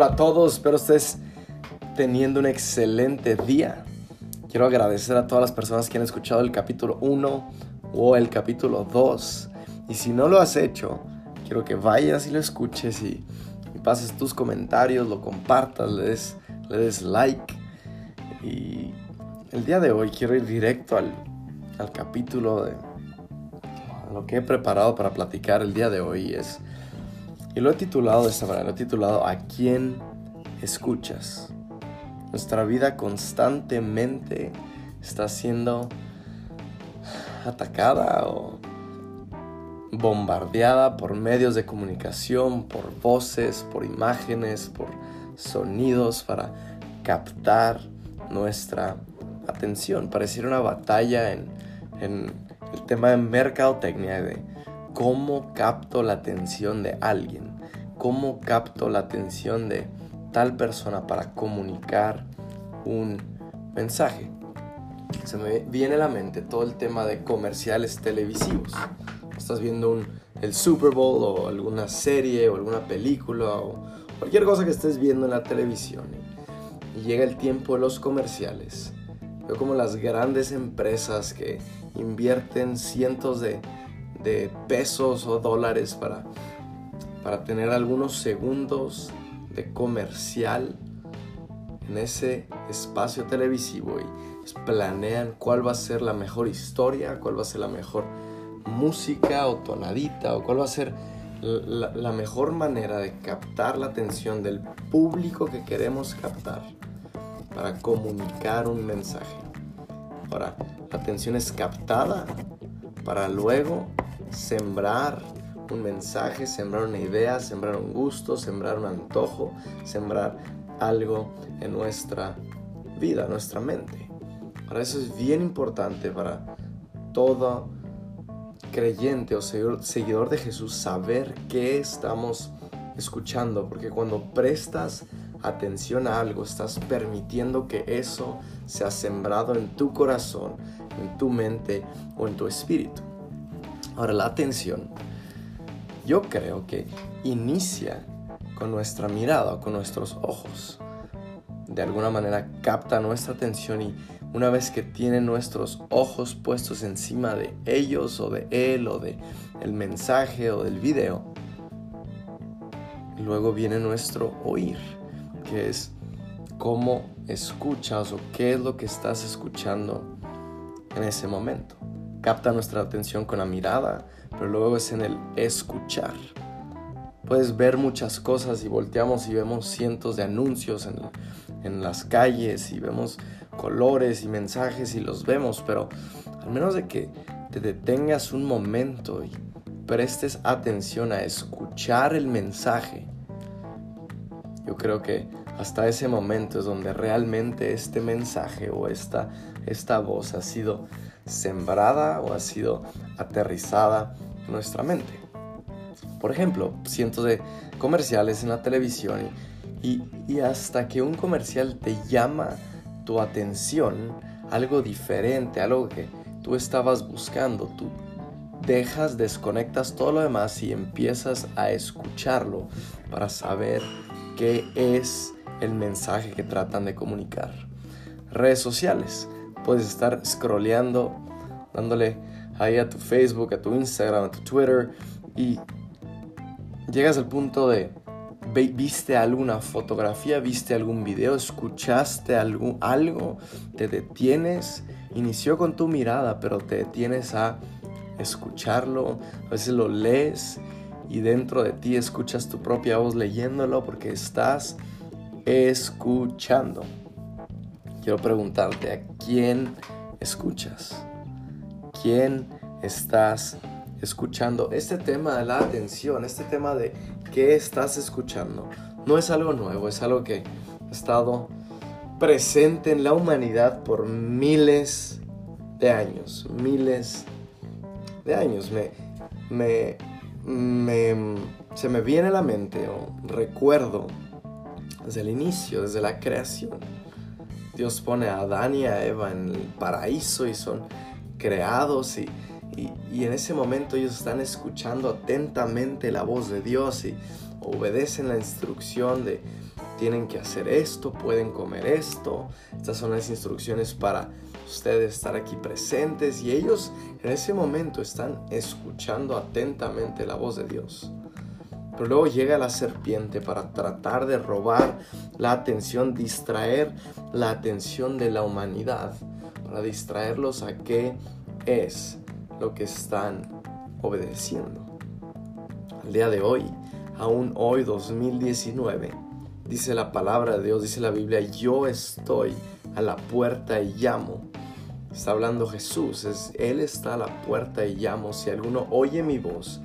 Hola a todos, espero estés teniendo un excelente día. Quiero agradecer a todas las personas que han escuchado el capítulo 1 o el capítulo 2. Y si no lo has hecho, quiero que vayas y lo escuches y, pases tus comentarios, lo compartas, le des, le des like. Y el día de hoy quiero ir directo al, al capítulo de lo que he preparado para platicar el día de hoy es y lo he titulado de esta manera, lo he titulado ¿A quién escuchas? Nuestra vida constantemente está siendo atacada o bombardeada por medios de comunicación, por voces, por imágenes, por sonidos para captar nuestra atención. Pareciera una batalla en, el tema de mercadotecnia, de cómo capto la atención de alguien, cómo capto la atención de tal persona para comunicar un mensaje. Se me viene a la mente todo el tema de comerciales televisivos. Estás viendo el Super Bowl o alguna serie o alguna película o cualquier cosa que estés viendo en la televisión y llega el tiempo de los comerciales. Veo como las grandes empresas que invierten cientos de pesos o dólares para, para tener algunos segundos de comercial en ese espacio televisivo y planean cuál va a ser la mejor historia, cuál va a ser la mejor música o tonadita o cuál va a ser la, la mejor manera de captar la atención del público que queremos captar para comunicar un mensaje. Ahora, la atención es captada para luego sembrar un mensaje, sembrar una idea, sembrar un gusto, sembrar un antojo, sembrar algo en nuestra vida, nuestra mente. Para eso es bien importante para todo creyente o seguidor de Jesús saber qué estamos escuchando, porque cuando prestas atención a algo, estás permitiendo que eso sea sembrado en tu corazón, en tu mente o en tu espíritu. Ahora, la atención, yo creo que inicia con nuestra mirada, con nuestros ojos. De alguna manera capta nuestra atención y una vez que tiene nuestros ojos puestos encima de ellos o de él o de el mensaje o del video, luego viene nuestro oír, que es cómo escuchas o qué es lo que estás escuchando en ese momento capta nuestra atención con la mirada, pero luego es en el escuchar. Puedes ver muchas cosas y volteamos y vemos cientos de anuncios en, en las calles y vemos colores y mensajes y los vemos, pero al menos de que te detengas un momento y prestes atención a escuchar el mensaje, yo creo que hasta ese momento es donde realmente este mensaje o esta, esta voz ha sido sembrada o ha sido aterrizada en nuestra mente. Por ejemplo, cientos de comerciales en la televisión y, y hasta que un comercial te llama tu atención, algo diferente, algo que tú estabas buscando, tú dejas, desconectas todo lo demás y empiezas a escucharlo para saber qué es el mensaje que tratan de comunicar. Redes sociales puedes estar scrolleando, dándole ahí a tu Facebook, a tu Instagram, a tu Twitter y llegas al punto de viste alguna fotografía, viste algún video, escuchaste algo, algo, te detienes, inició con tu mirada, pero te detienes a escucharlo, a veces lo lees y dentro de ti escuchas tu propia voz leyéndolo porque estás escuchando quiero preguntarte a quién escuchas. ¿Quién estás escuchando? Este tema de la atención, este tema de qué estás escuchando, no es algo nuevo, es algo que ha estado presente en la humanidad por miles de años, miles de años. Me, me, me, se me viene a la mente o recuerdo desde el inicio, desde la creación Dios pone a Adán y a Eva en el paraíso y son creados y, y, en ese momento ellos están escuchando atentamente la voz de Dios y obedecen la instrucción de tienen que hacer esto, pueden comer esto. Estas son las instrucciones para ustedes estar aquí presentes y ellos en ese momento están escuchando atentamente la voz de Dios. Pero luego llega la serpiente para tratar de robar la atención, distraer la atención de la humanidad, para distraerlos a qué es lo que están obedeciendo. Al día de hoy, aún hoy 2019, dice la palabra de Dios, dice la Biblia, yo estoy a la puerta y llamo. Está hablando Jesús, es, Él está a la puerta y llamo. Si alguno oye mi voz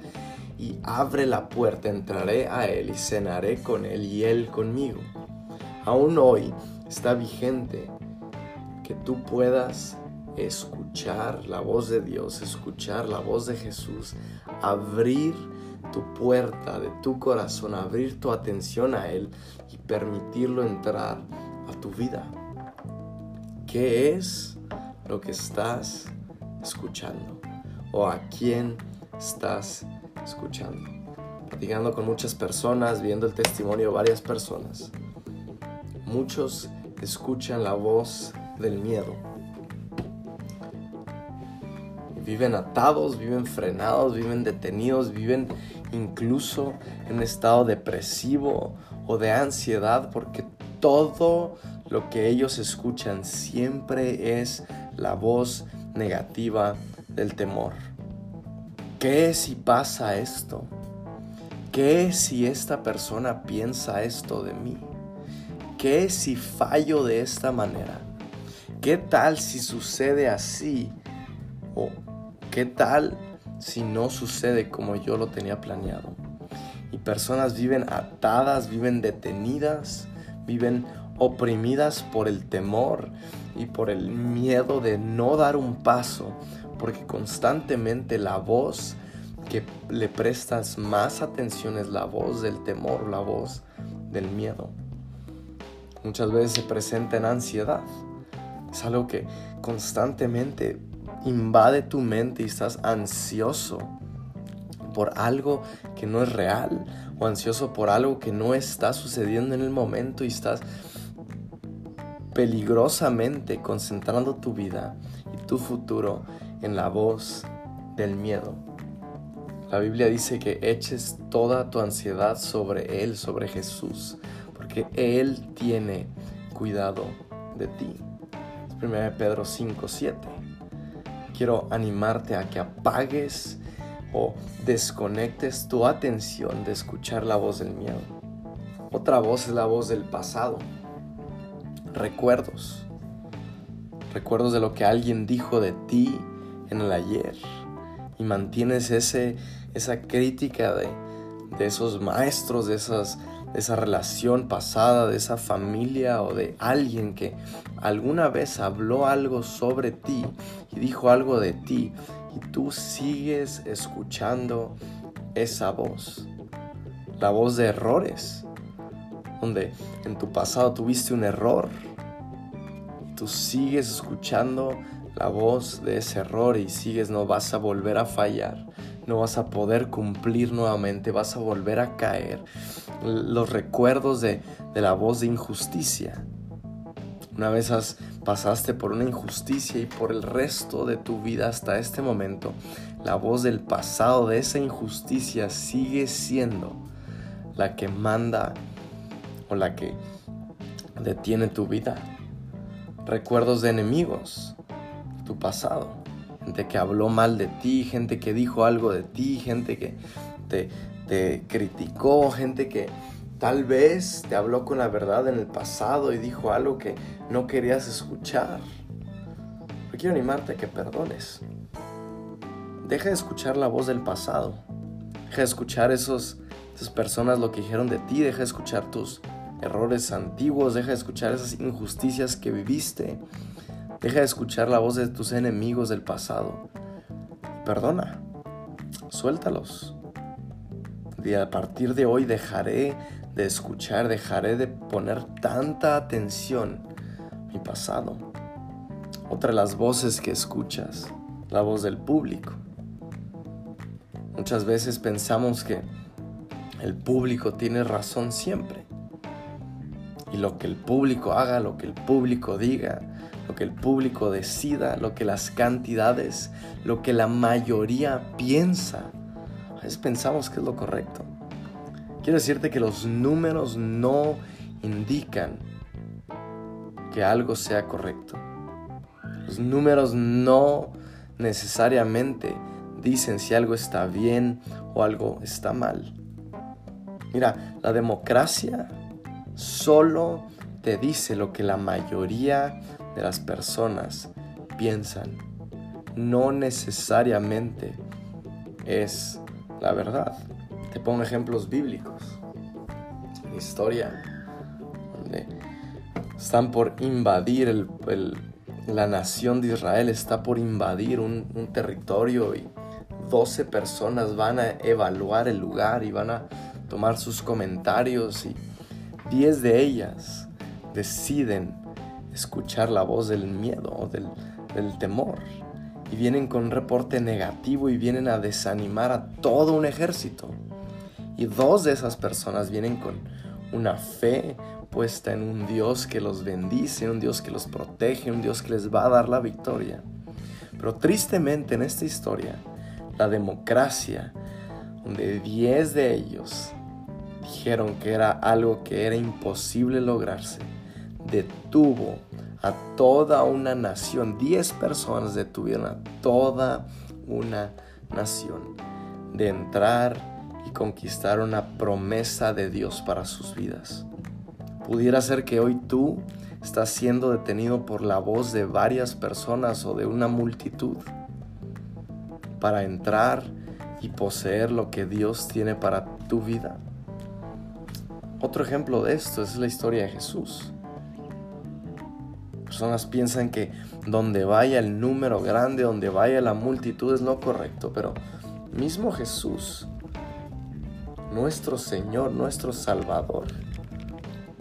y abre la puerta, entraré a Él y cenaré con Él y Él conmigo. Aún hoy está vigente que tú puedas escuchar la voz de Dios, escuchar la voz de Jesús, abrir tu puerta de tu corazón, abrir tu atención a Él y permitirlo entrar a tu vida. ¿Qué es lo que estás escuchando? ¿O a quién estás escuchando? Platicando con muchas personas, viendo el testimonio de varias personas. Muchos escuchan la voz del miedo viven atados, viven frenados, viven detenidos, viven incluso en estado depresivo o de ansiedad porque todo lo que ellos escuchan siempre es la voz negativa del temor. ¿Qué si pasa esto? ¿Qué si esta persona piensa esto de mí? ¿Qué si fallo de esta manera? ¿Qué tal si sucede así? ¿O ¿Qué tal si no sucede como yo lo tenía planeado? Y personas viven atadas, viven detenidas, viven oprimidas por el temor y por el miedo de no dar un paso, porque constantemente la voz que le prestas más atención es la voz del temor, la voz del miedo. Muchas veces se presenta en ansiedad. Es algo que constantemente invade tu mente y estás ansioso por algo que no es real o ansioso por algo que no está sucediendo en el momento y estás peligrosamente concentrando tu vida y tu futuro en la voz del miedo. La Biblia dice que eches toda tu ansiedad sobre Él, sobre Jesús, porque Él tiene cuidado de ti. 1 Pedro 5, 7 quiero animarte a que apagues o desconectes tu atención de escuchar la voz del miedo. Otra voz es la voz del pasado. Recuerdos. Recuerdos de lo que alguien dijo de ti en el ayer. Y mantienes ese, esa crítica de, de esos maestros, de esas de esa relación pasada, de esa familia o de alguien que alguna vez habló algo sobre ti y dijo algo de ti y tú sigues escuchando esa voz, la voz de errores, donde en tu pasado tuviste un error y tú sigues escuchando la voz de ese error y sigues, no vas a volver a fallar no vas a poder cumplir nuevamente, vas a volver a caer. Los recuerdos de, la voz de injusticia. Una vez pasaste por una injusticia y por el resto de tu vida hasta este momento, la voz del pasado de esa injusticia sigue siendo la que manda o la que detiene tu vida. Recuerdos de enemigos, tu pasado gente que habló mal de ti, gente que dijo algo de ti, gente que te, te criticó, gente que tal vez te habló con la verdad en el pasado y dijo algo que no querías escuchar. Pero quiero animarte a que perdones. Deja de escuchar la voz del pasado. Deja de escuchar esos, esas personas lo que dijeron de ti. Deja de escuchar tus errores antiguos. Deja de escuchar esas injusticias que viviste. Deja de escuchar la voz de tus enemigos del pasado. Perdona. Suéltalos. Y a partir de hoy dejaré de escuchar, dejaré de poner tanta atención mi pasado. Otra de las voces que escuchas, la voz del público. Muchas veces pensamos que el público tiene razón siempre. Y lo que el público haga, lo que el público diga, lo que el público decida, lo que las cantidades, lo que la mayoría piensa, a veces pensamos que es lo correcto. Quiero decirte que los números no indican que algo sea correcto. Los números no necesariamente dicen si algo está bien o algo está mal. Mira, la democracia solo te dice lo que la mayoría de las personas piensan. No necesariamente es la verdad. Te pongo ejemplos bíblicos. Historia, donde están por invadir el, la nación de Israel, está por invadir un, un territorio y 12 personas van a evaluar el lugar y van a tomar sus comentarios y 10 de ellas deciden escuchar la voz del miedo o del, temor y vienen con un reporte negativo y vienen a desanimar a todo un ejército. Y dos de esas personas vienen con una fe puesta en un Dios que los bendice, un Dios que los protege, un Dios que les va a dar la victoria. Pero tristemente en esta historia, la democracia, donde 10 de ellos dijeron que era algo que era imposible lograrse, detuvo a toda una nación. 10 personas detuvieron a toda una nación de entrar y conquistar una promesa de Dios para sus vidas. Pudiera ser que hoy tú estás siendo detenido por la voz de varias personas o de una multitud para entrar y poseer lo que Dios tiene para tu vida. Otro ejemplo de esto es la historia de Jesús. Personas piensan que donde vaya el número grande, donde vaya la multitud es lo correcto, pero mismo Jesús, nuestro Señor, nuestro Salvador,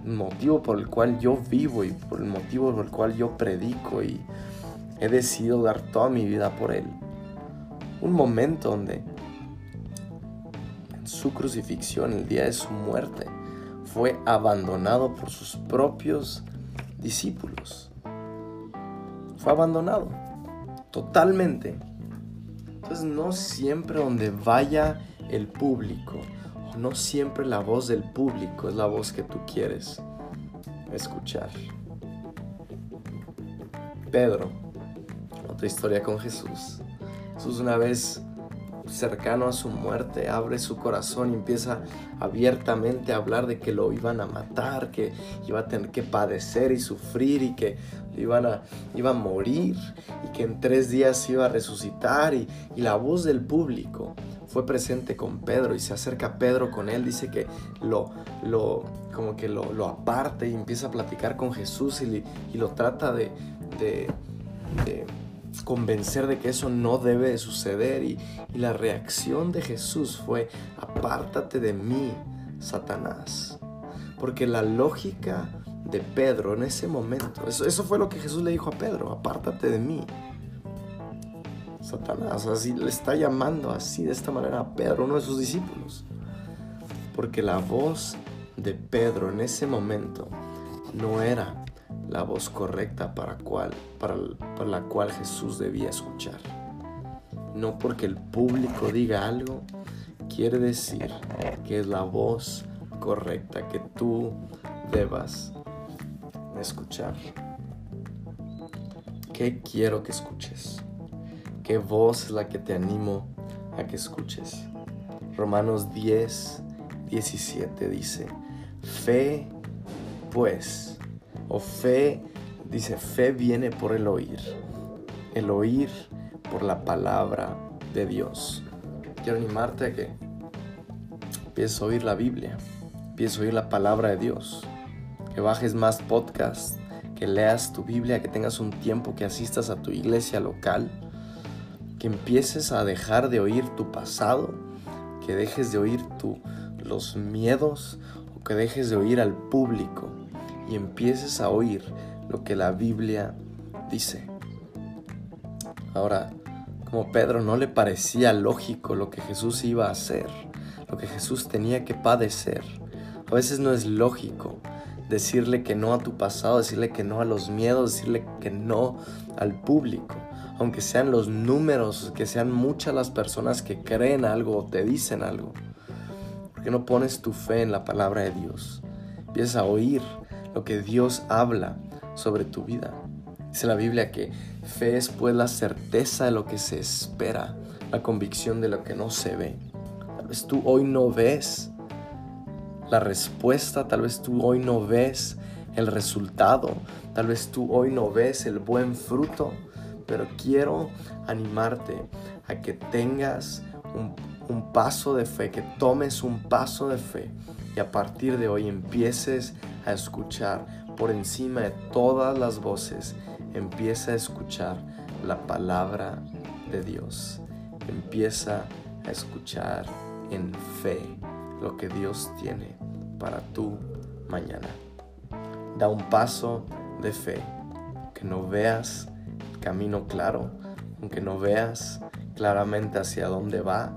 motivo por el cual yo vivo y por el motivo por el cual yo predico y he decidido dar toda mi vida por Él un momento donde en su crucifixión, el día de su muerte, fue abandonado por sus propios discípulos. Fue abandonado totalmente. Entonces no siempre donde vaya el público, no siempre la voz del público es la voz que tú quieres escuchar. Pedro, otra historia con Jesús. Jesús una vez cercano a su muerte abre su corazón y empieza abiertamente a hablar de que lo iban a matar, que iba a tener que padecer y sufrir y que iban a, iba a morir y que en tres días iba a resucitar. Y, la voz del público fue presente con Pedro y se acerca Pedro con él, dice que lo, lo como que lo, lo aparte y empieza a platicar con Jesús y, lo trata de convencer de que eso no debe de suceder y, la reacción de Jesús fue, apártate de mí, Satanás. Porque la lógica de Pedro en ese momento, eso, eso fue lo que Jesús le dijo a Pedro, apártate de mí. Satanás, así le está llamando así de esta manera a Pedro, uno de sus discípulos. Porque la voz de Pedro en ese momento no era la voz correcta para, cual, para, la cual Jesús debía escuchar. No porque el público diga algo, quiere decir que es la voz correcta que tú debas escuchar. ¿Qué quiero que escuches? ¿Qué voz es la que te animo a que escuches? Romanos 10, 17 dice, fe pues o fe, dice, fe viene por el oír. El oír por la palabra de Dios. Quiero animarte a que empieces a oír la Biblia, empieces a oír la palabra de Dios, que bajes más podcasts, que leas tu Biblia, que tengas un tiempo, que asistas a tu iglesia local, que empieces a dejar de oír tu pasado, que dejes de oír tu, los miedos o que dejes de oír al público y empieces a oír lo que la Biblia dice. Ahora, como Pedro no le parecía lógico lo que Jesús iba a hacer, lo que Jesús tenía que padecer. A veces no es lógico decirle que no a tu pasado, decirle que no a los miedos, decirle que no al público. Aunque sean los números, que sean muchas las personas que creen algo o te dicen algo. ¿Por qué no pones tu fe en la palabra de Dios? Empieza a oír lo que Dios habla sobre tu vida. Dice la Biblia que fe es pues la certeza de lo que se espera, la convicción de lo que no se ve. Tal vez tú hoy no ves la respuesta, tal vez tú hoy no ves el resultado, tal vez tú hoy no ves el buen fruto, pero quiero animarte a que tengas un, un paso de fe, que tomes un paso de fe y a partir de hoy empieces a escuchar por encima de todas las voces, empieza a escuchar la palabra de Dios. Empieza a escuchar en fe lo que Dios tiene para tu mañana. Da un paso de fe, que no veas el camino claro, aunque no veas claramente hacia dónde va,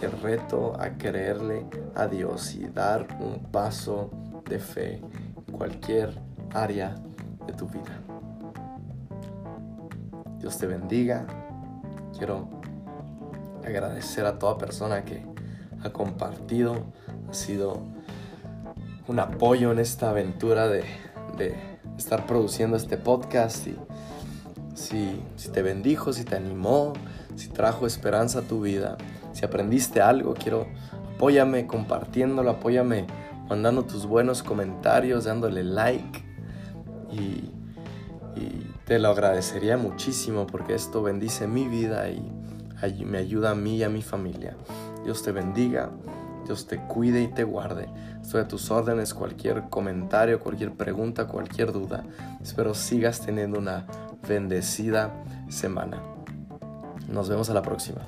te reto a creerle a Dios y dar un paso de fe en cualquier área de tu vida. Dios te bendiga. Quiero agradecer a toda persona que ha compartido, ha sido un apoyo en esta aventura de, estar produciendo este podcast y si, si te bendijo, si te animó, si trajo esperanza a tu vida, si aprendiste algo, quiero apóyame compartiéndolo, apóyame mandando tus buenos comentarios, dándole like y, te lo agradecería muchísimo porque esto bendice mi vida y me ayuda a mí y a mi familia. Dios te bendiga, Dios te cuide y te guarde. Estoy a tus órdenes, cualquier comentario, cualquier pregunta, cualquier duda. Espero sigas teniendo una bendecida semana. Nos vemos a la próxima.